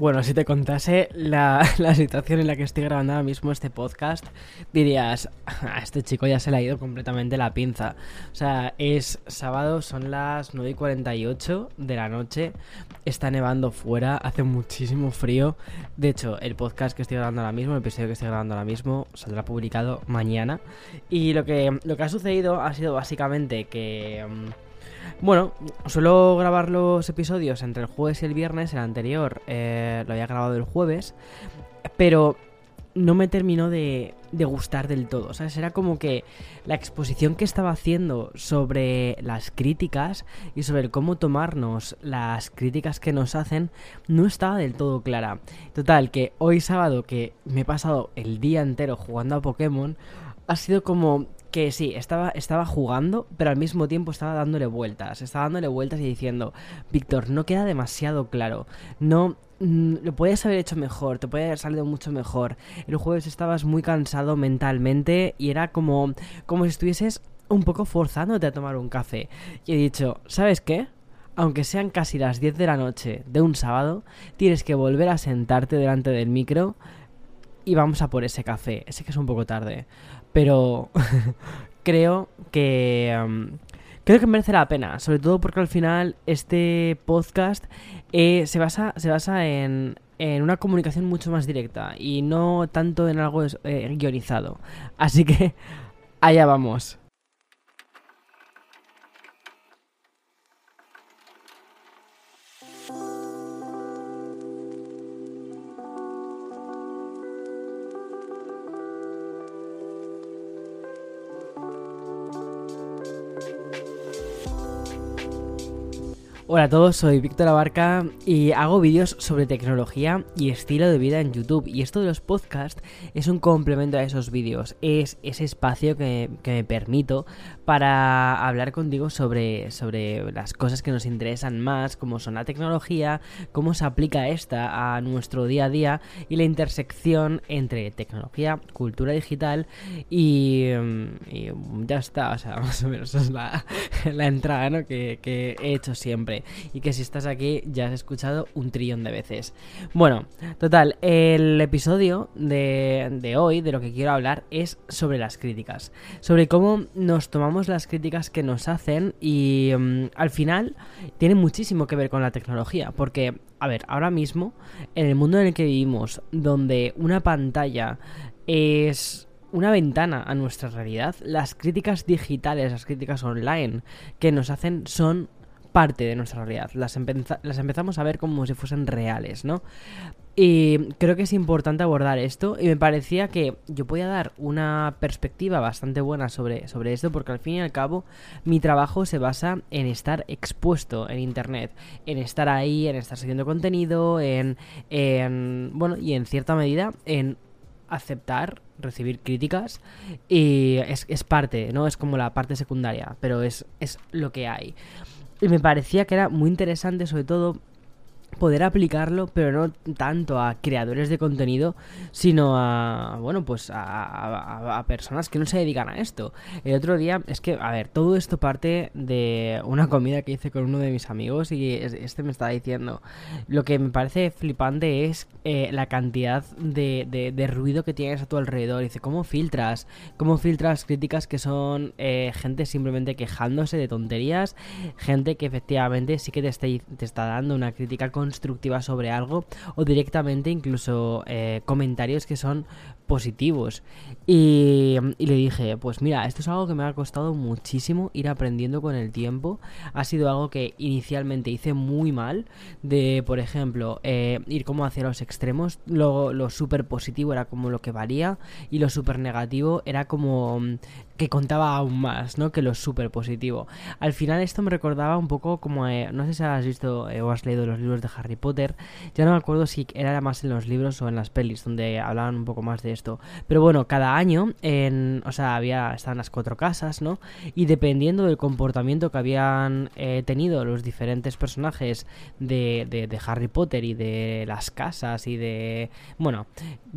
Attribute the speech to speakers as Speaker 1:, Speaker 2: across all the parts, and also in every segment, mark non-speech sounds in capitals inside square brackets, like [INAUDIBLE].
Speaker 1: Bueno, si te contase [LAUGHS] la, situación en la que estoy grabando ahora mismo este podcast, dirías, a este chico ya se le ha ido completamente la pinza. O sea, es sábado, son las 9 y 48 de la noche, está nevando fuera, hace muchísimo frío. De hecho, el podcast que estoy grabando ahora mismo, el episodio que estoy grabando ahora mismo, saldrá publicado mañana. Y lo que, lo que ha sucedido ha sido básicamente que... Mm, bueno, suelo grabar los episodios entre el jueves y el viernes. El anterior eh, lo había grabado el jueves. Pero no me terminó de, de, gustar del todo. ¿Sabes? Era como que la exposición que estaba haciendo sobre las críticas y sobre cómo tomarnos las críticas que nos hacen no estaba del todo clara. Total, que hoy sábado que me he pasado el día entero jugando a Pokémon, ha sido como que sí, estaba, estaba jugando, pero al mismo tiempo estaba dándole vueltas. Estaba dándole vueltas y diciendo, Víctor, no queda demasiado claro. No, mm, lo puedes haber hecho mejor, te puede haber salido mucho mejor. El jueves estabas muy cansado mentalmente y era como, como si estuvieses un poco forzándote a tomar un café. Y he dicho, ¿sabes qué? Aunque sean casi las 10 de la noche de un sábado, tienes que volver a sentarte delante del micro y vamos a por ese café. Sé que es un poco tarde, pero [LAUGHS] creo que... Um, creo que merece la pena, sobre todo porque al final este podcast eh, se basa, se basa en, en una comunicación mucho más directa y no tanto en algo eh, guionizado. Así que [LAUGHS] allá vamos. Hola a todos, soy Víctor Abarca y hago vídeos sobre tecnología y estilo de vida en YouTube. Y esto de los podcasts es un complemento a esos vídeos. Es ese espacio que, me permito para hablar contigo sobre, sobre las cosas que nos interesan más, como son la tecnología, cómo se aplica esta a nuestro día a día y la intersección entre tecnología, cultura digital y, mm, ya está. O sea, [LAUGHS] más o menos es la, entrada que he hecho siempre y que si estás aquí ya has escuchado un trillón de veces. Bueno, total, el episodio de, hoy, de lo que quiero hablar, es sobre las críticas. Sobre cómo nos tomamos las críticas que nos hacen y mm, al final tiene muchísimo que ver con la tecnología, porque a ver, ahora mismo, en el mundo en el que vivimos, donde una pantalla es una ventana a nuestra realidad, las críticas digitales, las críticas online que nos hacen son parte de nuestra realidad. Las, empezamos a ver como si fuesen reales, ¿no? Y creo que es importante abordar esto y me parecía que yo podía dar una perspectiva bastante buena sobre, sobre esto porque al fin y al cabo mi trabajo se basa en estar expuesto en Internet, en estar ahí, en estar siguiendo contenido, en, en bueno, y en cierta medida en aceptar, recibir críticas y es, es parte, ¿no? Es como la parte secundaria, pero es, es lo que hay. Y me parecía que era muy interesante, sobre todo poder aplicarlo, pero no tanto a creadores de contenido, sino a, bueno, pues a, personas que no se dedican a esto. El otro día, es que, a ver, todo esto parte de una comida que hice con uno de mis amigos y este me estaba diciendo, lo que me parece flipante es eh, la cantidad de, de, ruido que tienes a tu alrededor. Dice, ¿cómo filtras? ¿Cómo filtras críticas que son eh, gente simplemente quejándose de tonterías? Gente que efectivamente sí que te está, te está dando una crítica constructiva sobre algo o directamente incluso eh, comentarios que son positivos. Y, le dije, pues mira, esto es algo que me ha costado muchísimo ir aprendiendo con el tiempo. Ha sido algo que inicialmente hice muy mal, de, por ejemplo, eh, ir como hacia los extremos. Lo, lo súper positivo era como lo que valía y lo súper negativo era como que contaba aún más, ¿no? Que lo súper positivo. Al final esto me recordaba un poco como, eh, no sé si has visto eh, o has leído los libros de Harry Potter, ya no me acuerdo si era más en los libros o en las pelis donde hablaban un poco más de Pero bueno, cada año, en, o sea, había, estaban las cuatro casas, ¿no? Y dependiendo del comportamiento que habían eh, tenido los diferentes personajes de, de, de Harry Potter y de las casas y de, bueno,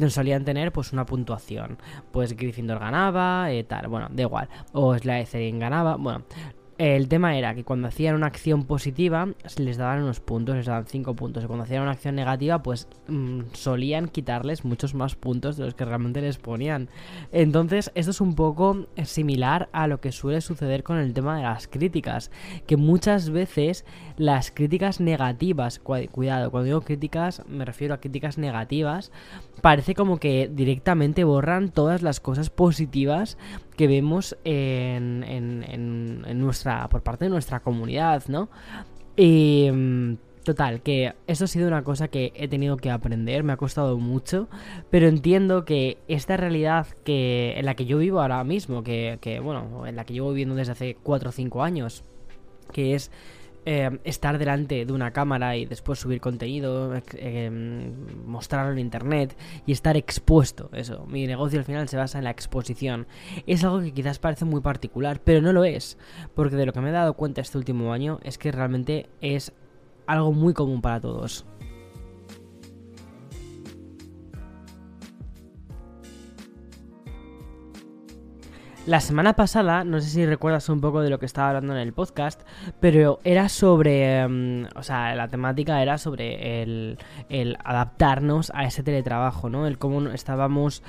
Speaker 1: solían tener pues una puntuación. Pues Gryffindor ganaba, tal, bueno, da igual. O Slytherin ganaba. Bueno, el tema era que cuando hacían una acción positiva les daban unos puntos, les daban 5 puntos. Y cuando hacían una acción negativa, pues mm, solían quitarles muchos más puntos de los que realmente les ponían. Entonces, esto es un poco similar a lo que suele suceder con el tema de las críticas. Que muchas veces las críticas negativas, cuidado, cuando digo críticas me refiero a críticas negativas, parece como que directamente borran todas las cosas positivas que vemos en, en, nuestra, por parte de nuestra comunidad, ¿no? Y... Mm, total, que eso ha sido una cosa que he tenido que aprender, me ha costado mucho, pero entiendo que esta realidad que en la que yo vivo ahora mismo, que, que bueno, en la que llevo viviendo desde hace 4 o 5 años, que es eh, estar delante de una cámara y después subir contenido, eh, mostrarlo en internet y estar expuesto. Eso, mi negocio al final se basa en la exposición. Es algo que quizás parece muy particular, pero no lo es, porque de lo que me he dado cuenta este último año es que realmente es algo muy común para todos. La semana pasada, no sé si recuerdas un poco de lo que estaba hablando en el podcast, pero era sobre, em, o sea, la temática era sobre el, el adaptarnos a ese teletrabajo, ¿no? El cómo estábamos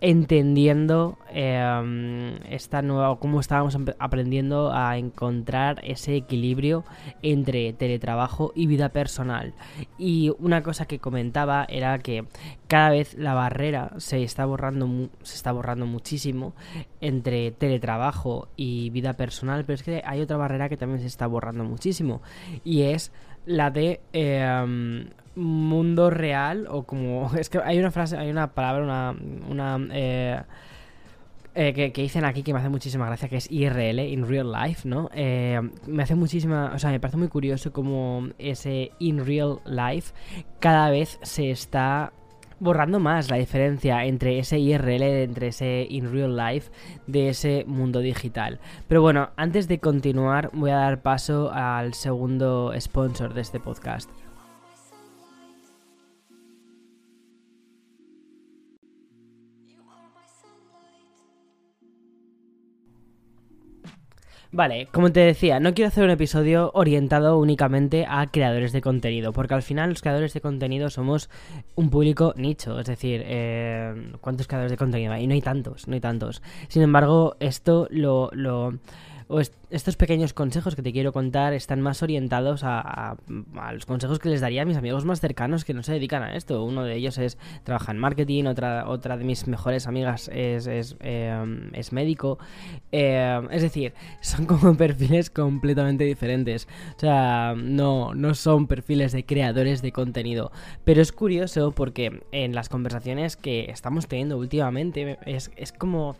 Speaker 1: entendiendo em, esta nueva, cómo estábamos aprendiendo a encontrar ese equilibrio entre teletrabajo y vida personal. Y una cosa que comentaba era que cada vez la barrera se está borrando, se está borrando muchísimo entre teletrabajo y vida personal, pero es que hay otra barrera que también se está borrando muchísimo y es la de em, mundo real o como... [LAUGHS] Es que hay una frase, hay una palabra, una... una eh, eh, que, dicen aquí que me hace muchísima gracia, que es IRL, in real life, ¿no? Eh, me hace muchísima, o sea, me parece muy curioso como ese in real life cada vez se está borrando más la diferencia entre ese IRL, entre ese in real life de ese mundo digital. Pero bueno, antes de continuar voy a dar paso al segundo sponsor de este podcast. Vale, como te decía, no quiero hacer un episodio orientado únicamente a creadores de contenido, porque al final los creadores de contenido somos un público nicho, es decir, eh, ¿cuántos creadores de contenido hay? No hay tantos, no hay tantos. Sin embargo, esto lo, lo estos pequeños consejos que te quiero contar están más orientados a, los consejos que les daría a mis amigos más cercanos que no se dedican a esto. Uno de ellos es trabaja en marketing, otra, otra de mis mejores amigas es, es, em, médico. Em, es decir, son como [LAUGHS] perfiles completamente diferentes. O sea, no, no son perfiles de creadores de contenido. Pero es curioso porque en las conversaciones que estamos teniendo últimamente es, es como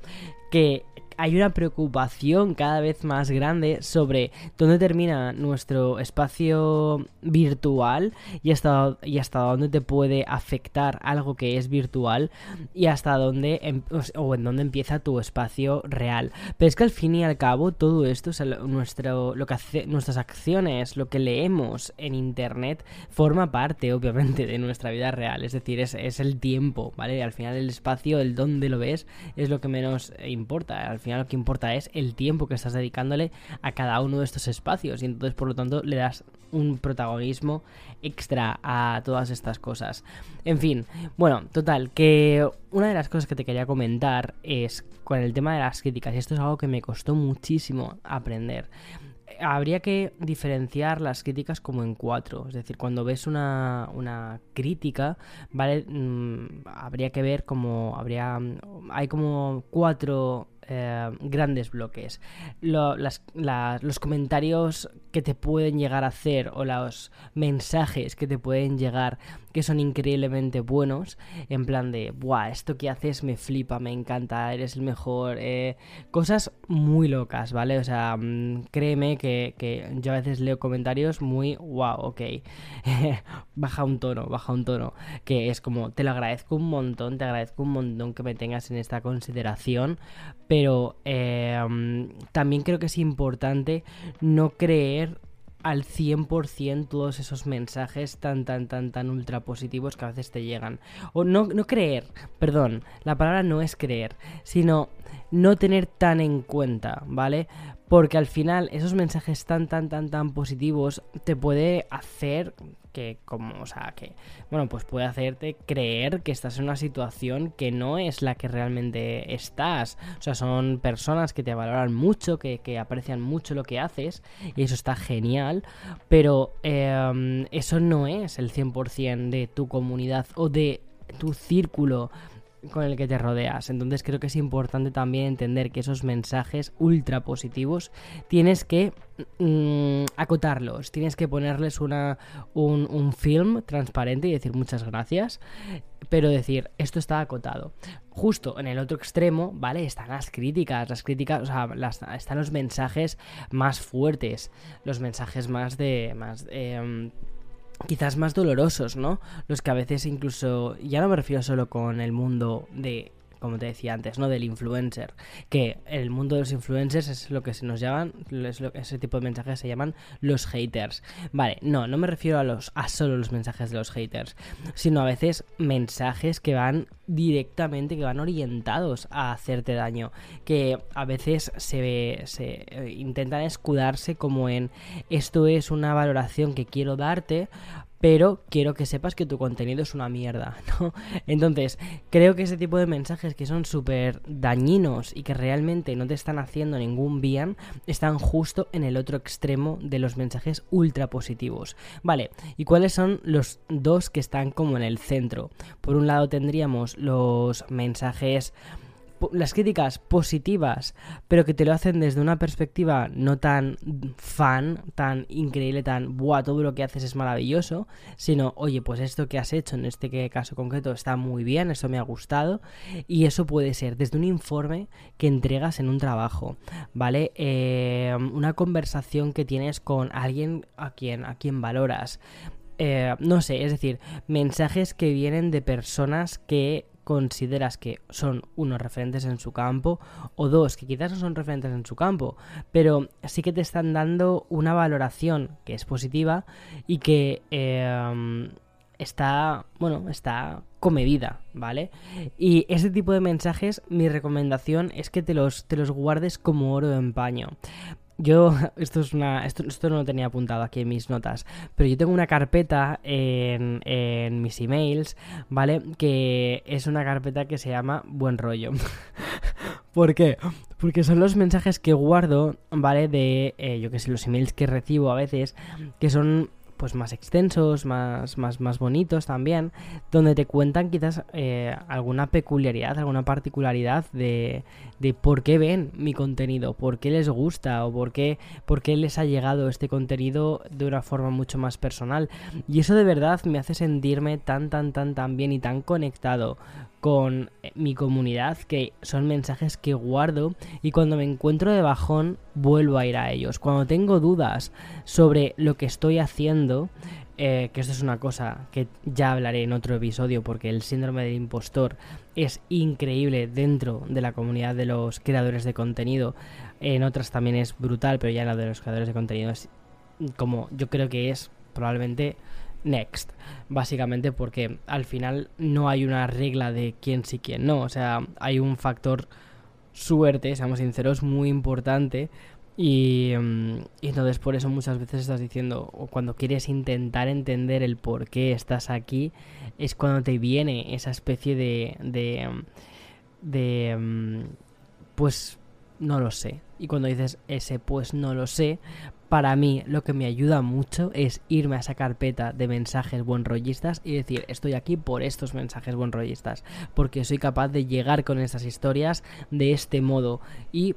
Speaker 1: que hay una preocupación cada vez más grande sobre dónde termina nuestro espacio virtual y hasta, y hasta dónde te puede afectar algo que es virtual y hasta dónde em, o en dónde empieza tu espacio real. Pero es que al fin y al cabo todo esto, nuestro, lo que hace, nuestras acciones, lo que leemos en internet forma parte obviamente de nuestra vida real. Es decir, es, es el tiempo, ¿vale? Al final el espacio, el dónde lo ves es lo que menos importa. Final lo que importa es el tiempo que estás dedicándole a cada uno de estos espacios y entonces por lo tanto le das un protagonismo extra a todas estas cosas. En fin, bueno, total, que una de las cosas que te quería comentar es con el tema de las críticas y esto es algo que me costó muchísimo aprender habría que diferenciar las críticas como en cuatro. Es decir, cuando ves una, una crítica, ¿vale? Mm, habría que ver como. Habría. Hay como cuatro eh, grandes bloques. los comentarios que te pueden llegar a hacer o los mensajes que te pueden llegar que son increíblemente buenos, en plan de, ¡buah! Esto que haces me flipa, me encanta, eres el mejor. Eh, cosas muy locas, ¿vale? O sea, mm, créeme que, que, yo a veces leo comentarios muy, ¡wow! Ok, [LAUGHS] baja un tono, baja un tono, que es como, te lo agradezco un montón, te agradezco un montón que me tengas en esta consideración, pero eh, también creo que es importante no creer al 100% todos esos mensajes tan, tan, tan, tan ultra positivos que a veces te llegan. O no, no creer, perdón, la palabra no es creer, sino no tener tan en cuenta, ¿vale? Porque al final esos mensajes tan, tan, tan, tan positivos te puede hacer que como, o sea, que, bueno, pues puede hacerte creer que estás en una situación que no es la que realmente estás. O sea, son personas que te valoran mucho, que, aprecian mucho lo que haces, y eso está genial, pero em, eso no es el 100% de tu comunidad o de tu círculo con el que te rodeas. Entonces creo que es importante también entender que esos mensajes ultra positivos tienes que mm, acotarlos, tienes que ponerles una, un, film transparente y decir muchas gracias, pero decir esto está acotado. Justo en el otro extremo, ¿vale? Están las críticas, las críticas, o sea, están los mensajes más fuertes, los mensajes más de... Más, eh, quizás más dolorosos, ¿no? Los que a veces incluso, ya no me refiero solo con el mundo de como te decía antes, ¿no? Del influencer. Que el mundo de los influencers es lo que se nos llaman, es lo, ese tipo de mensajes se llaman los haters. Vale, no, no me refiero a los a solo los mensajes de los haters, sino a veces mensajes que van directamente, que van orientados a hacerte daño. Que a veces se, se eh, intentan escudarse como en esto es una valoración que quiero darte pero quiero que sepas que tu contenido es una mierda, [LAUGHS] ¿no? Entonces, creo que ese tipo de mensajes que son súper dañinos y que realmente no te están haciendo ningún bien, están justo en el otro extremo de los mensajes ultra positivos. Vale, ¿y cuáles son los dos que están como en el centro? Por un lado tendríamos los mensajes las críticas positivas, pero que te lo hacen desde una perspectiva no tan fan, tan increíble, tan, buah, todo lo que haces es maravilloso, sino, oye, pues esto que has hecho en este caso concreto está muy bien, eso me ha gustado, y eso puede ser desde un informe que entregas en un trabajo, ¿vale? Eh, una conversación que tienes con alguien a quien, a quien valoras. Eh, no sé, es decir, mensajes que vienen de personas que consideras que son unos referentes en su campo o dos que quizás no son referentes en su campo, pero sí que te están dando una valoración que es positiva y que em, está, bueno, está comedida, ¿vale? Y ese tipo de mensajes, mi recomendación es que te los, te los guardes como oro en paño. Yo, [LAUGHS] esto es una. Esto, esto, no lo tenía apuntado aquí en mis notas. Pero yo tengo una carpeta en, en mis emails, ¿vale? Que es una carpeta que se llama Buen rollo. [LAUGHS] ¿Por qué? Porque son los mensajes que guardo, ¿vale? De, eh, yo que sé, los emails que recibo a veces, que son pues más extensos, más, más, más bonitos también, donde te cuentan quizás eh, alguna peculiaridad, alguna particularidad de, de por qué ven mi contenido, por qué les gusta o por qué, por qué les ha llegado este contenido de una forma mucho más personal. Y eso de verdad me hace sentirme tan, tan, tan, tan bien y tan conectado con eh, mi comunidad que son mensajes que guardo y cuando me encuentro de bajón vuelvo a ir a ellos. Cuando tengo dudas sobre lo que estoy haciendo, eh, que esto es una cosa que ya hablaré en otro episodio porque el síndrome del impostor es increíble dentro de la comunidad de los creadores de contenido. En otras también es brutal, pero ya la de los creadores de contenido es como yo creo que es probablemente next, básicamente porque al final no hay una regla de quién sí quién no, o sea, hay un factor suerte, seamos sinceros, muy importante y, mm, y, entonces por eso muchas veces estás diciendo, o cuando quieres intentar entender el por qué estás aquí, es cuando te viene esa especie de... de, de mm, pues no lo sé. Y cuando dices ese pues no lo sé, para mí lo que me ayuda mucho es irme a esa carpeta de mensajes buenrollistas y decir estoy aquí por estos mensajes buenrollistas porque soy capaz de llegar con estas historias de este modo y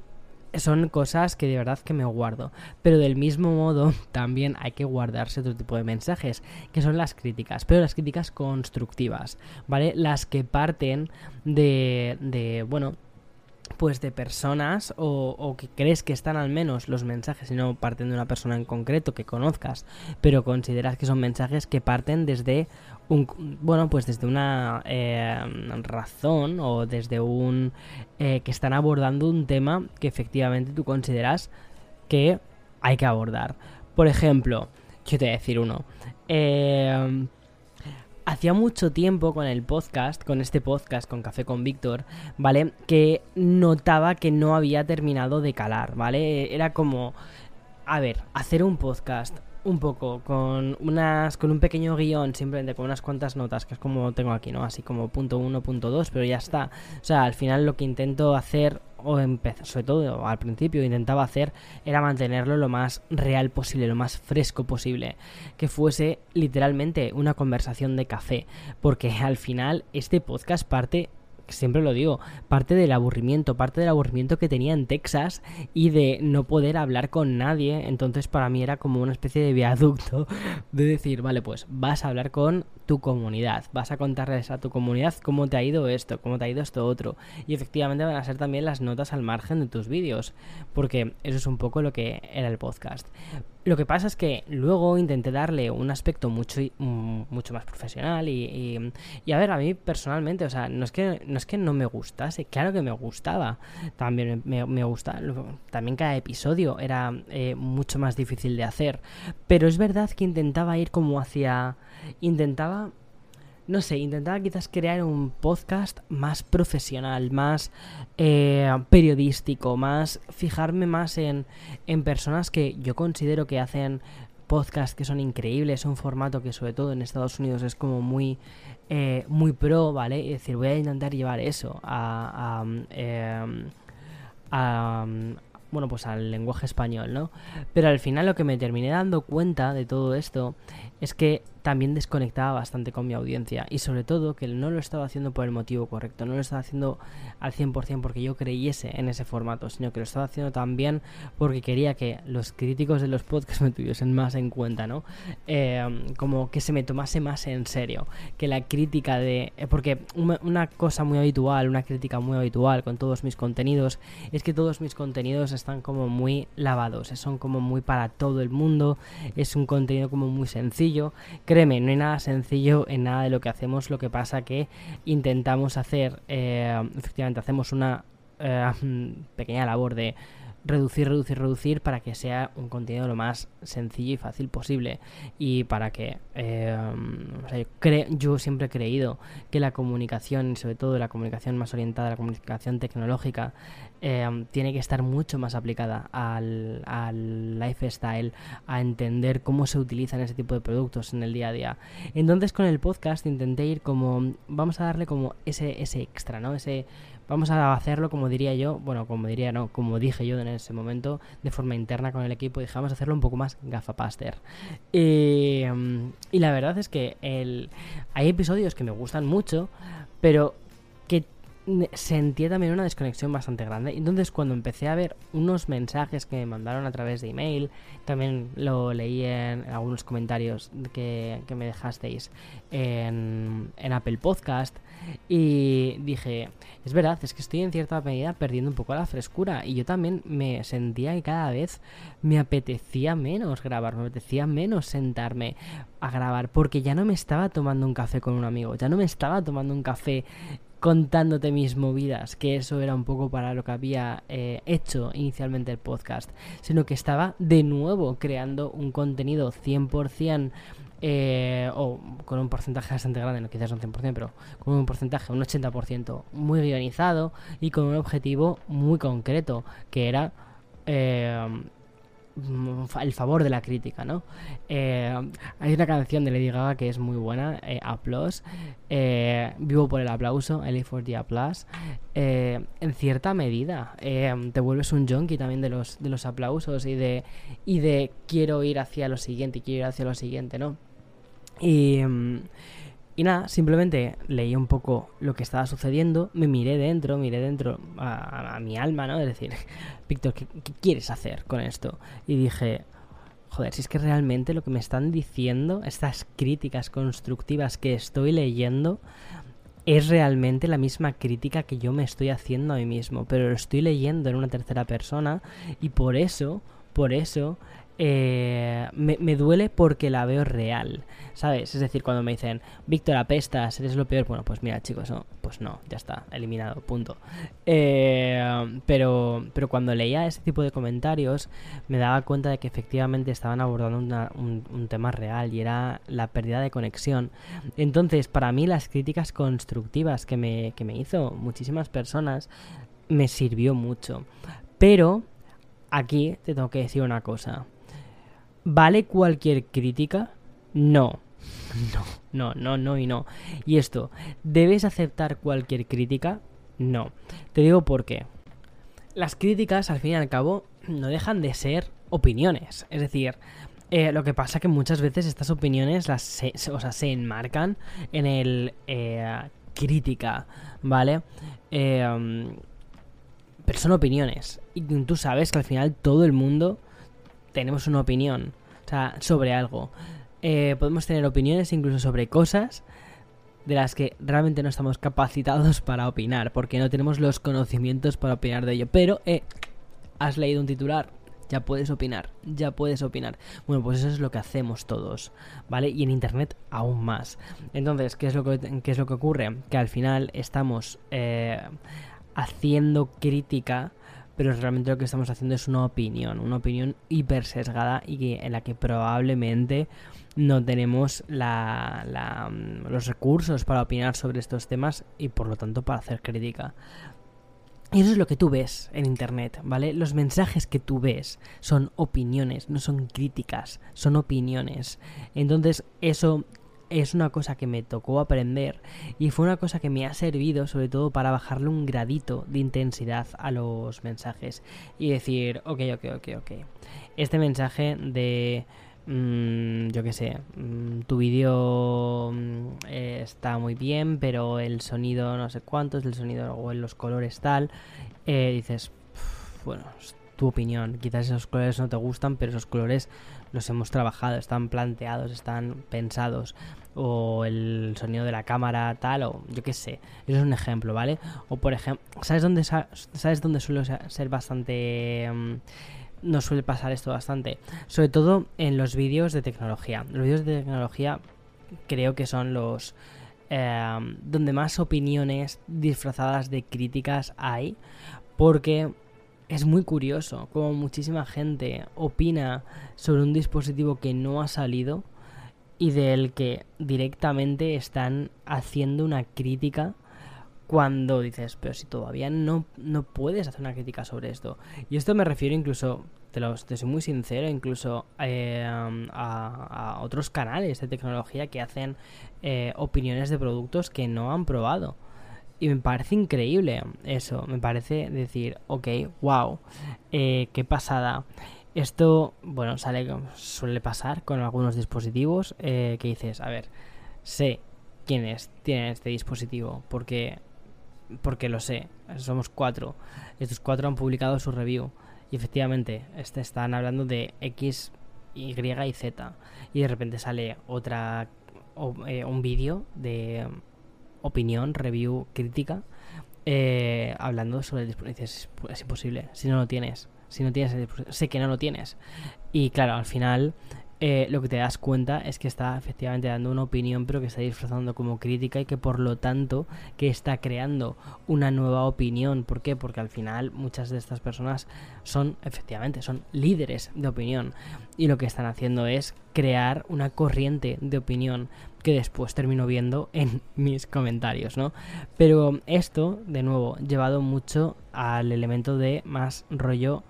Speaker 1: son cosas que de verdad que me guardo. Pero del mismo modo [LAUGHS] también hay que guardarse otro tipo de mensajes, que son las críticas, pero las críticas constructivas, ¿vale? Las que parten de, de bueno, pues de personas o, que crees que están al menos los mensajes y no parten de una persona en concreto que conozcas, pero consideras que son mensajes que parten desde un bueno pues desde una eh, razón o desde un eh, que están abordando un tema que efectivamente tú consideras que hay que abordar. Por ejemplo, yo te voy a decir uno. Eh, hacía mucho tiempo con el podcast, con este podcast, con Café con Víctor, ¿vale? Que notaba que no había terminado de calar, ¿vale? Era como, a ver, hacer un podcast un poco con unas con un pequeño guion simplemente con unas cuantas notas que es como tengo aquí no así como punto uno punto dos pero ya está. O sea al final lo que intento hacer o empezar sobre todo al principio intentaba hacer era mantenerlo lo más real posible lo más fresco posible que fuese literalmente una conversación de café porque al final este podcast parte siempre lo digo, parte del aburrimiento, parte del aburrimiento que tenía en Texas y de no poder hablar con nadie. Entonces para mí era como una especie de viaducto [LAUGHS] de decir, vale, pues vas a hablar con tu comunidad, vas a contarles a tu comunidad cómo te ha ido esto, cómo te ha ido esto otro. Y efectivamente van a ser también las notas al margen de tus vídeos, porque eso es un poco lo que era el podcast. Lo que pasa es que luego intenté darle un aspecto mucho, mm, mucho más profesional y, y, a ver, a mí personalmente, o sea, no es, que, no es que no me gustase, claro que me gustaba, también me, me gusta, también cada episodio era eh, mucho más difícil de hacer, pero es verdad que intentaba ir como hacia, intentaba no sé, intentaba quizás crear un podcast más profesional, más eh, periodístico, más fijarme más en, en personas que yo considero que hacen podcasts que son increíbles, un formato que sobre todo en Estados Unidos es como muy, eh, muy pro, ¿vale? Es decir, voy a intentar llevar eso a, eh, a, bueno, pues al lenguaje español, ¿no? Pero al final lo que me terminé dando cuenta de todo esto es que también desconectaba bastante con mi audiencia y sobre todo que no lo estaba haciendo por el motivo correcto, no lo estaba haciendo al 100% porque yo creyese en ese formato, sino que lo estaba haciendo también porque quería que los críticos de los podcasts [LAUGHS] me tuviesen más en cuenta, ¿no? Eh, como que se me tomase más en serio, que la crítica de... Eh, porque una cosa muy habitual, una crítica muy habitual con todos mis contenidos es que todos mis contenidos están como muy lavados, son como muy para todo el mundo, es un contenido como muy sencillo, Créeme, no hay nada sencillo en nada de lo que hacemos, lo que pasa que intentamos hacer, eh, efectivamente, hacemos una eh, [LAUGHS] pequeña labor de reducir, reducir, reducir para que sea un contenido lo más sencillo y fácil posible. Y para que eh, yo siempre he creído que la comunicación, sobre todo la comunicación más orientada a la comunicación tecnológica, eh, tiene que estar mucho más aplicada al, al lifestyle, a entender cómo se utilizan ese tipo de productos en el día a día. Entonces con el podcast intenté ir como, vamos a darle como ese, ese extra, ¿no? Ese Vamos a hacerlo como diría yo, bueno, como diría, no, como dije yo en ese momento, de forma interna con el equipo, dije, vamos a hacerlo un poco más gafapaster. Y, y la verdad es que el, hay episodios que me gustan mucho, pero sentía también una desconexión bastante grande. Entonces, cuando empecé a ver unos mensajes que me mandaron a través de email, también lo leí en algunos comentarios que, me dejasteis en, en, Apple Podcast, y dije, es verdad, es que estoy en cierta medida perdiendo un poco la frescura. Y yo también me sentía que cada vez me apetecía menos grabar, me apetecía menos sentarme a grabar, porque ya no me estaba tomando un café con un amigo, ya no me estaba tomando un café contándote mis movidas, que eso era un poco para lo que había eh, hecho inicialmente el podcast, sino que estaba de nuevo creando un contenido 100% eh, o con un porcentaje bastante grande, no quizás un 100%, pero con un porcentaje, un 80% muy guionizado y con un objetivo muy concreto, que era eh, el favor de la crítica, ¿no? Eh, hay una canción de Lady Gaga que es muy buena, eh, eh vivo por el aplauso, I for the applause. Eh, en cierta medida, te vuelves un junkie también de los, de los aplausos y de, y de quiero ir hacia lo siguiente, quiero ir hacia lo siguiente, ¿no? Y... Mm, y nada, simplemente leí un poco lo que estaba sucediendo, me miré dentro, miré dentro a, mi alma, ¿no? Es decir, [LAUGHS] Víctor, ¿qué, quieres hacer con esto? Y dije, joder, si es que realmente lo que me están diciendo, estas críticas constructivas que estoy leyendo, es realmente la misma crítica que yo me estoy haciendo a mí mismo, pero lo estoy leyendo en una tercera persona y por eso, por eso eh, me, duele porque la veo real, ¿sabes? Es decir, cuando me dicen, Víctor, apestas, eres lo peor, bueno, pues mira, chicos, no, pues no, ya está, eliminado, punto. Eh, pero, pero cuando leía ese tipo de comentarios, me daba cuenta de que efectivamente estaban abordando un, un tema real y era la pérdida de conexión. Entonces, para mí, las críticas constructivas que me, que me hizo muchísimas personas me sirvió mucho. Pero aquí te tengo que decir una cosa. ¿Vale cualquier crítica? No. No, no, no, no y no. Y esto, ¿debes aceptar cualquier crítica? No. Te digo por qué. Las críticas, al fin y al cabo, no dejan de ser opiniones. Es decir, eh, lo que pasa que muchas veces estas opiniones las se, o sea, se enmarcan en el eh, crítica, ¿vale? Eh, pero son opiniones. Y tú sabes que al final todo el mundo tenemos una opinión. O sea, sobre algo. Eh, podemos tener opiniones incluso sobre cosas de las que realmente no estamos capacitados para opinar, porque no tenemos los conocimientos para opinar de ello. Pero, eh, has leído un titular, ya puedes opinar, ya puedes opinar. Bueno, pues eso es lo que hacemos todos, ¿vale? Y en Internet aún más. Entonces, ¿qué es lo que, qué es lo que ocurre? Que al final estamos eh, haciendo crítica pero realmente lo que estamos haciendo es una opinión, una opinión hiper sesgada y en la que probablemente no tenemos mm, los recursos para opinar sobre estos temas y por lo tanto para hacer crítica. Y eso es lo que tú ves en Internet, ¿vale? Los mensajes que tú ves son opiniones, no son críticas, son opiniones. Entonces eso es una cosa que me tocó aprender y fue una cosa que me ha servido sobre todo para bajarle un gradito de intensidad a los mensajes y decir, ok, ok, ok, ok. Este mensaje de, mm, yo qué sé, mm, tu vídeo mm, está muy bien, pero el sonido no sé cuántos, el sonido o los colores tal, eh, dices, bueno, tu opinión. Quizás esos colores no te gustan, pero esos colores los hemos trabajado, están planteados, están pensados. O el sonido de la cámara, tal, o yo qué sé. Eso es un ejemplo, ¿vale? O por ejemplo, ¿sabes dónde, sabes dónde suele ser bastante... Mm, no suele pasar esto bastante. Sobre todo en los vídeos de tecnología. Los vídeos de tecnología creo que son los... Eh, donde más opiniones disfrazadas de críticas hay. Porque es muy curioso como muchísima gente opina sobre un dispositivo que no ha salido y del que directamente están haciendo una crítica cuando dices, pero si todavía no, no puedes hacer una crítica sobre esto. Y esto me refiero incluso, te, lo, te soy muy sincero, incluso eh, a, otros canales de tecnología que hacen eh, opiniones de productos que no han probado. Y me parece increíble eso, me parece decir, ok, wow, eh, qué pasada. Esto, bueno, sale, suele pasar con algunos dispositivos eh, que dices, a ver, sé quiénes tienen este dispositivo, porque, porque lo sé, somos cuatro. Estos cuatro han publicado su review y efectivamente este, están hablando de X, Y y Z. Y de repente sale otra, eh, un vídeo de opinión, review, crítica, eh, hablando sobre el dispositivo. Es, es, imposible, si no lo tienes. Si no tienes el sé que no lo tienes. Y claro, al final eh, lo que te das cuenta es que está efectivamente dando una opinión, pero que está disfrazando como crítica y que por lo tanto que está creando una nueva opinión. ¿Por qué? Porque al final muchas de estas personas son efectivamente, son líderes de opinión y lo que están haciendo es crear una corriente de opinión que después termino viendo en [LAUGHS] mis comentarios, ¿no? Pero esto, de nuevo, llevado mucho al elemento de más rollo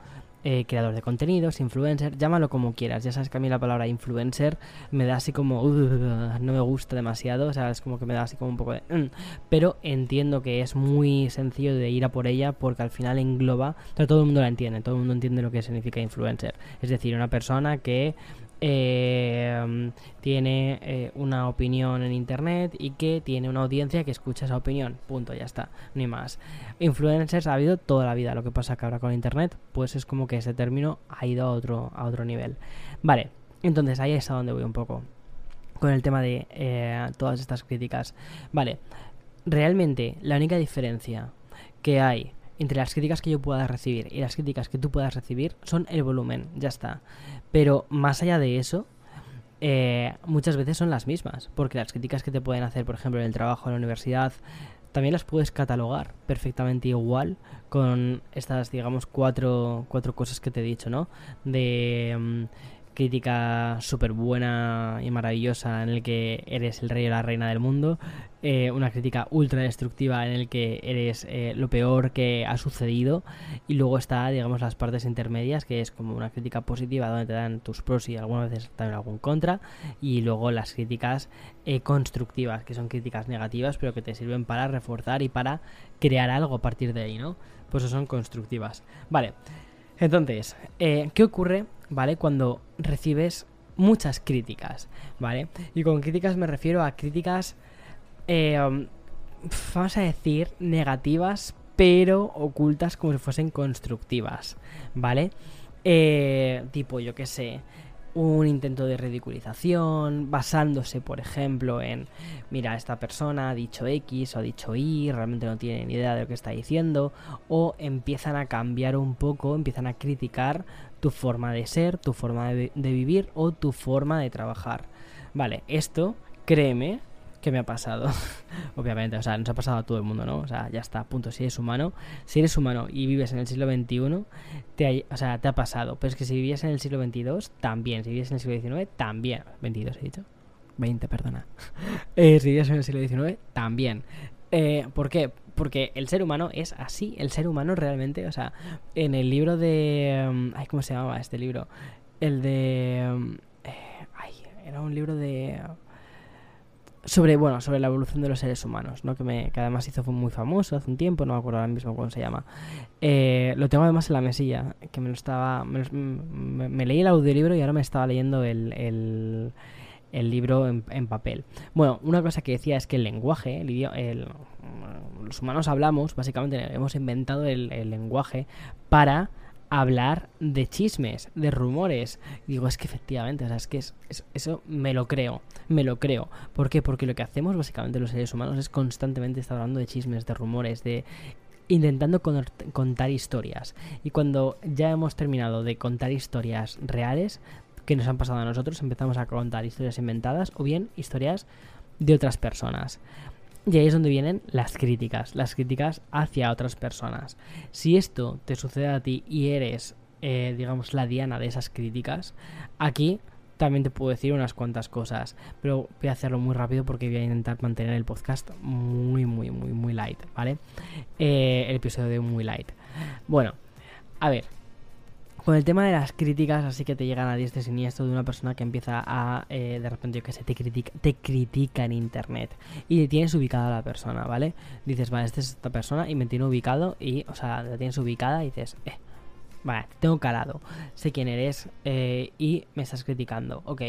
Speaker 1: eh, creador de contenidos, influencer, llámalo como quieras. Ya sabes que a mí la palabra influencer me da así como, no me gusta demasiado, o sea, es como que me da así como un poco de... Mm". pero entiendo que es muy sencillo de ir a por ella porque al final engloba, todo el mundo la entiende, todo el mundo entiende lo que significa influencer. Es decir, una persona que eh, tiene eh, una opinión en internet y que tiene una audiencia que escucha esa opinión. Punto, ya está, ni más. Influencers ha habido toda la vida. Lo que pasa que ahora con internet, pues es como que ese término ha ido a otro, a otro nivel. Vale, entonces ahí es a donde voy un poco. Con el tema de eh, todas estas críticas. Vale, realmente la única diferencia que hay entre las críticas que yo pueda recibir y las críticas que tú puedas recibir son el volumen, ya está. Pero más allá de eso, eh, muchas veces son las mismas, porque las críticas que te pueden hacer, por ejemplo, en el trabajo, en la universidad, también las puedes catalogar perfectamente igual con estas, digamos, cuatro, cuatro cosas que te he dicho, ¿no? De... Crítica súper buena y maravillosa en el que eres el rey o la reina del mundo, eh, una crítica ultra destructiva en el que eres eh, lo peor que ha sucedido y luego está, digamos, las partes intermedias que es como una crítica positiva donde te dan tus pros y algunas veces también algún contra y luego las críticas eh, constructivas que son críticas negativas pero que te sirven para reforzar y para crear algo a partir de ahí, ¿no? Pues eso son constructivas. Vale. Entonces, ¿qué ocurre ¿vale? Cuando recibes muchas críticas, ¿vale? Y con críticas me refiero a críticas, eh, vamos a decir, negativas, pero ocultas como si fuesen constructivas, ¿vale? Eh, tipo, yo qué sé, un intento de ridiculización, basándose, por ejemplo, en, mira, esta persona ha dicho X o ha dicho Y, realmente no tiene ni idea de lo que está diciendo, o empiezan a cambiar un poco, empiezan a criticar tu forma de ser, tu forma de, vivir o tu forma de trabajar. Vale, esto, créeme, que me ha pasado. [LAUGHS] Obviamente, o sea, nos ha pasado a todo el mundo, ¿no? O sea, ya está, punto. Si eres humano, si eres humano y vives en el siglo XXI, te ha, o sea, te ha pasado. Pero es que si vivías en el siglo XXII, también. Si vivías en el siglo XIX, también. 22 he dicho. 20, perdona. [LAUGHS] Eh, si vivías en el siglo XIX, también. Eh, ¿Por qué? Porque el ser humano es así. El ser humano realmente, o sea, en el libro de... Um, ay, ¿cómo se llamaba este libro? El de... Um, eh, ay, era un libro de sobre bueno sobre la evolución de los seres humanos no que me que además hizo fue muy famoso hace un tiempo no me acuerdo ahora mismo cómo se llama. Eh, lo tengo además en la mesilla que me lo estaba me, leí el audiolibro y ahora me estaba leyendo el, el, libro en, papel. Bueno una cosa que decía es que el lenguaje el, el los humanos hablamos básicamente hemos inventado el lenguaje para hablar de chismes, de rumores. digo, es que efectivamente, o sea, es que es, eso me lo creo, me lo creo. ¿Por qué? Porque lo que hacemos básicamente los seres humanos es constantemente estar hablando de chismes, de rumores, de intentando contar historias. Y cuando ya hemos terminado de contar historias reales que nos han pasado a nosotros, empezamos a contar historias inventadas o bien historias de otras personas. Y ahí es donde vienen las críticas, las críticas hacia otras personas. Si esto te sucede a ti y eres, eh, digamos, la diana de esas críticas, aquí también te puedo decir unas cuantas cosas, pero voy a hacerlo muy rápido porque voy a intentar mantener el podcast muy, muy, muy, muy light, ¿vale? Eh, el episodio de muy light. Bueno, a ver, con el tema de las críticas, así que te llegan a diestra y siniestro de una persona que empieza a, eh, de repente, yo que sé, te critica, te en internet y tienes ubicada a la persona, ¿vale? Dices, vale, esta es esta persona y me tiene ubicado y, o sea, la tienes ubicada y dices, eh, vale, tengo calado, sé quién eres eh, y me estás criticando. Ok,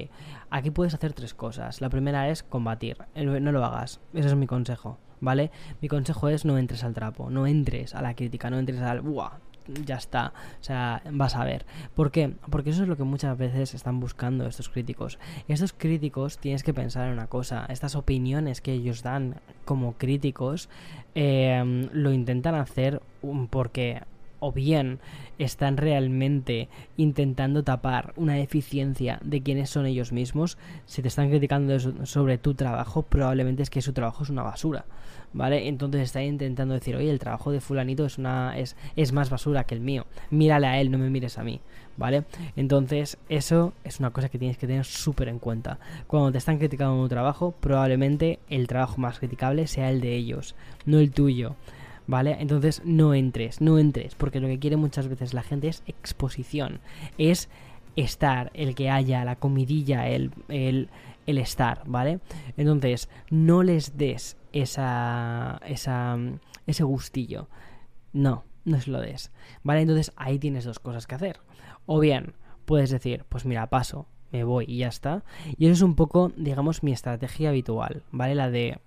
Speaker 1: aquí puedes hacer tres cosas. La primera es combatir, no lo hagas, ese es mi consejo. ¿Vale? Mi consejo es no entres al trapo, no entres a la crítica, no entres al, ¡buah! Ya está. O sea, vas a ver. ¿Por qué? Porque eso es lo que muchas veces están buscando estos críticos. Estos críticos tienes que pensar en una cosa. Estas opiniones que ellos dan como críticos eh, lo intentan hacer porque o bien están realmente intentando tapar una deficiencia de quienes son ellos mismos, si te están criticando sobre tu trabajo, probablemente es que su trabajo es una basura, ¿vale? Entonces están intentando decir, oye, el trabajo de fulanito es, una, es, es más basura que el mío, mírale a él, no me mires a mí, ¿vale? Entonces eso es una cosa que tienes que tener súper en cuenta. Cuando te están criticando tu trabajo, probablemente el trabajo más criticable sea el de ellos, no el tuyo. ¿Vale? Entonces no entres, no entres, porque lo que quiere muchas veces la gente es exposición, es estar, el que haya, la comidilla, el, el, el estar, ¿vale? Entonces no les des esa, esa, ese gustillo, no, no se lo des, ¿vale? Entonces ahí tienes dos cosas que hacer, o bien puedes decir, pues mira, paso, me voy y ya está. Y eso es un poco, digamos, mi estrategia habitual, ¿vale? La de,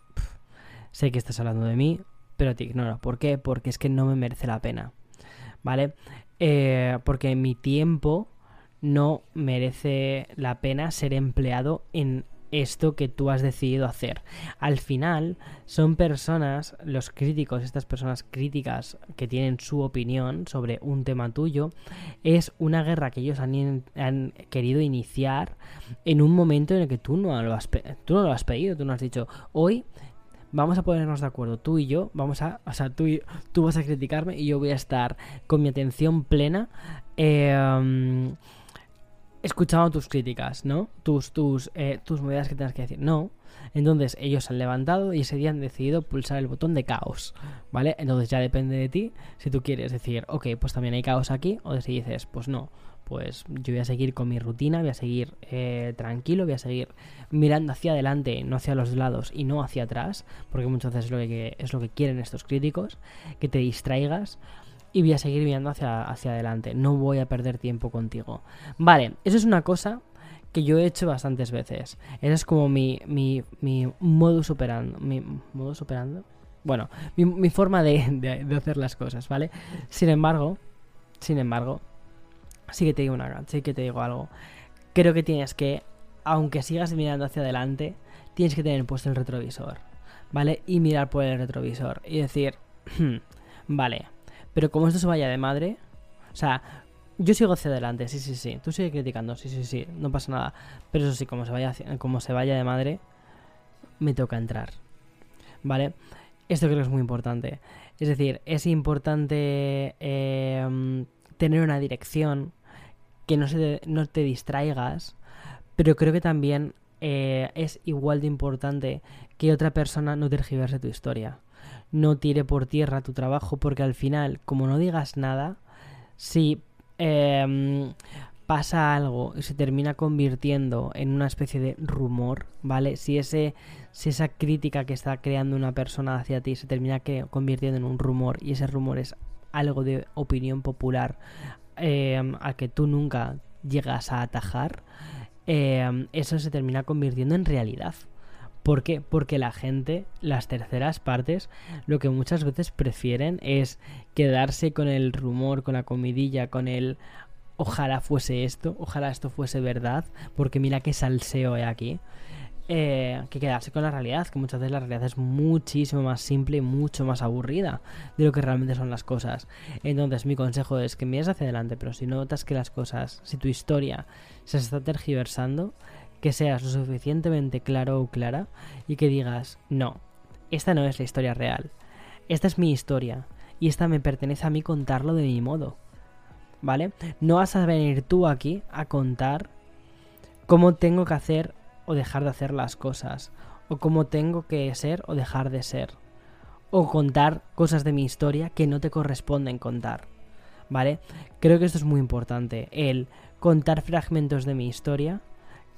Speaker 1: sé que estás hablando de mí, pero te ignoro. ¿Por qué? Porque es que no me merece la pena. ¿Vale? Eh, porque mi tiempo no merece la pena ser empleado en esto que tú has decidido hacer. Al final, son personas, los críticos, estas personas críticas que tienen su opinión sobre un tema tuyo, es una guerra que ellos han, han querido iniciar en un momento en el que tú no, lo has, tú no lo has pedido, tú no has dicho, hoy vamos a ponernos de acuerdo, tú y yo, vamos a, o sea, tú, tú vas a criticarme y yo voy a estar con mi atención plena. Eh, escuchando tus críticas, ¿no? Tus, tus, eh, tus que tengas que decir. No. Entonces ellos han levantado y ese día han decidido pulsar el botón de caos, ¿vale? Entonces ya depende de ti si tú quieres decir, ok, pues también hay caos aquí, o si dices, pues no, pues yo voy a seguir con mi rutina, voy a seguir eh, tranquilo, voy a seguir mirando hacia adelante, no hacia los lados y no hacia atrás, porque muchas veces es lo que, es lo que quieren estos críticos, que te distraigas y voy a seguir mirando hacia, hacia adelante. No voy a perder tiempo contigo. Vale, eso es una cosa que yo he hecho bastantes veces. Ese es como mi, mi, mi modus operando. Mi modus operando. Bueno, mi, forma de, hacer las cosas, ¿vale? Sin embargo, sin embargo, sí que te digo una, sí que te digo algo. Creo que tienes que, aunque sigas mirando hacia adelante, tienes que tener puesto el retrovisor, ¿vale? Y mirar por el retrovisor y decir, vale, pero como esto se vaya de madre, o sea, yo sigo hacia adelante, sí, sí, sí. Tú sigue criticando, sí, sí, sí, no pasa nada. Pero eso sí, como se vaya, como se vaya de madre, me toca entrar. ¿Vale? Esto creo que es muy importante. Es decir, es importante em, tener una dirección, que no, se no te distraigas, pero creo que también eh, es igual de importante que otra persona no tergiverse tu historia no tire por tierra tu trabajo, porque al final, como no digas nada, si em, pasa algo y se termina convirtiendo en una especie de rumor, ¿vale? Si, ese, si esa crítica que está creando una persona hacia ti se termina convirtiendo en un rumor y ese rumor es algo de opinión popular eh, al que tú nunca llegas a atajar, em, eso se termina convirtiendo en realidad. ¿Por qué? Porque la gente, las terceras partes, lo que muchas veces prefieren es quedarse con el rumor, con la comidilla, con el ojalá fuese esto, ojalá esto fuese verdad, porque mira qué salseo hay aquí. Eh, que quedarse con la realidad, que muchas veces la realidad es muchísimo más simple y mucho más aburrida de lo que realmente son las cosas. Entonces mi consejo es que mires hacia adelante, pero si notas que las cosas, si tu historia se está tergiversando, que seas lo suficientemente claro o clara y que digas, no, esta no es la historia real, esta es mi historia y esta me pertenece a mí contarlo de mi modo. ¿Vale? No vas a venir tú aquí a contar cómo tengo que hacer o dejar de hacer las cosas, o cómo tengo que ser o dejar de ser, o contar cosas de mi historia que no te corresponden contar. ¿Vale? Creo que esto es muy importante, el contar fragmentos de mi historia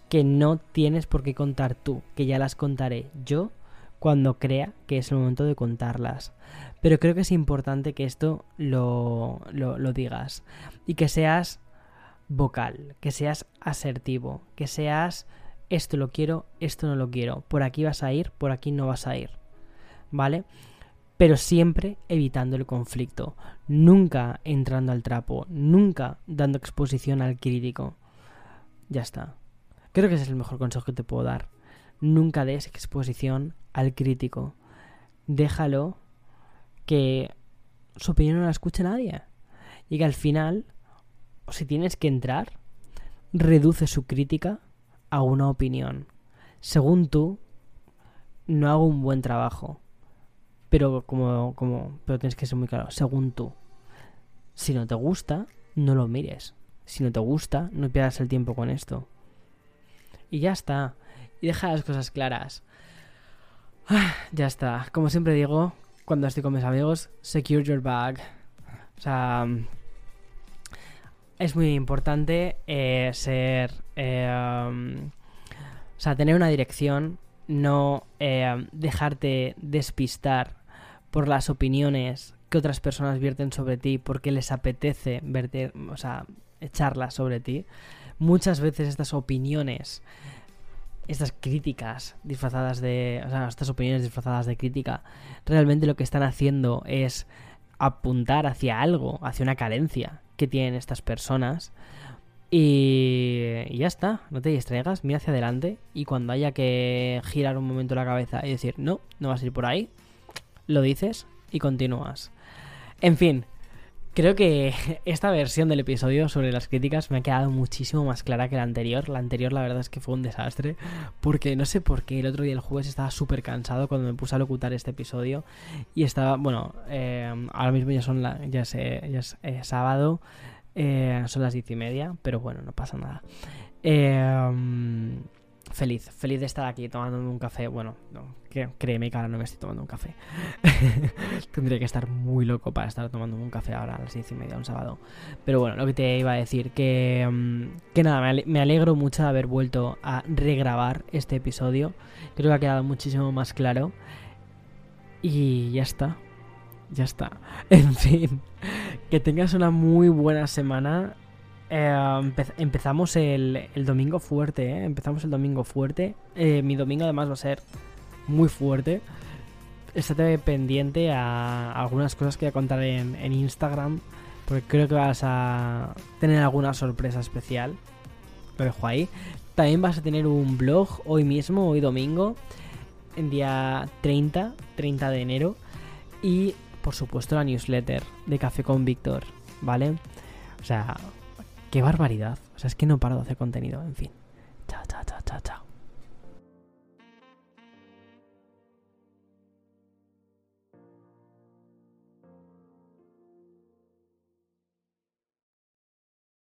Speaker 1: que no tienes por qué contar tú, que ya las contaré yo cuando crea que es el momento de contarlas. Pero creo que es importante que esto lo, lo, digas y que seas vocal, que seas asertivo, que seas esto lo quiero, esto no lo quiero, por aquí vas a ir, por aquí no vas a ir, ¿vale? Pero siempre evitando el conflicto, nunca entrando al trapo, nunca dando exposición al crítico. Ya está. Creo que ese es el mejor consejo que te puedo dar. Nunca des exposición al crítico. Déjalo que su opinión no la escuche nadie. Y que al final, si tienes que entrar, reduce su crítica a una opinión. Según tú, no hago un buen trabajo. Pero como, como, pero tienes que ser muy claro. Según tú. Si no te gusta, no lo mires. Si no te gusta, no pierdas el tiempo con esto. Y ya está. Y deja las cosas claras. Ah, ya está. Como siempre digo, cuando estoy con mis amigos, secure your bag. O sea, es muy importante eh, ser... Eh, o sea, tener una dirección, no eh, dejarte despistar por las opiniones que otras personas vierten sobre ti porque les apetece verter, o sea, echarlas sobre ti. Muchas veces estas opiniones, estas críticas disfrazadas de, o sea, estas opiniones disfrazadas de crítica, realmente lo que están haciendo es apuntar hacia algo, hacia una carencia que tienen estas personas Y, ya está, no te distraigas, mira hacia adelante y cuando haya que girar un momento la cabeza y decir, no, no vas a ir por ahí, lo dices y continúas. En fin, creo que [LAUGHS] esta versión del episodio sobre las críticas me ha quedado muchísimo más clara que la anterior. La anterior la verdad es que fue un desastre porque no sé por qué el otro día el jueves estaba súper cansado cuando me puse a locutar este episodio y estaba, bueno, eh, ahora mismo ya son la, ya es, ya es eh, sábado. Eh, son las diez y media, pero bueno, no pasa nada. Eh, feliz, feliz de estar aquí tomándome un café. Bueno, no, créeme que ahora no me estoy tomando un café. [LAUGHS] Tendría que estar muy loco para estar tomando un café ahora a las diez y media, un sábado. Pero bueno, lo que te iba a decir, que, mm, que nada, me alegro mucho de haber vuelto a regrabar este episodio. Creo que ha quedado muchísimo más claro. Y ya está ya está. [LAUGHS] En fin, que tengas una muy buena semana. Eh, empezamos el, domingo fuerte, ¿eh? Empezamos el domingo fuerte. Eh, mi domingo además va a ser muy fuerte. Estate pendiente a algunas cosas que voy a contar en, en Instagram. Porque creo que vas a tener alguna sorpresa especial. Lo dejo ahí. También vas a tener un blog hoy mismo, hoy domingo. En día 30, 30 de enero. Y por supuesto, la newsletter de Café con Víctor, ¿vale? O sea, ¡Qué barbaridad! O sea, es que no paro de hacer contenido. En fin. Chao, chao, chao, chao, chao.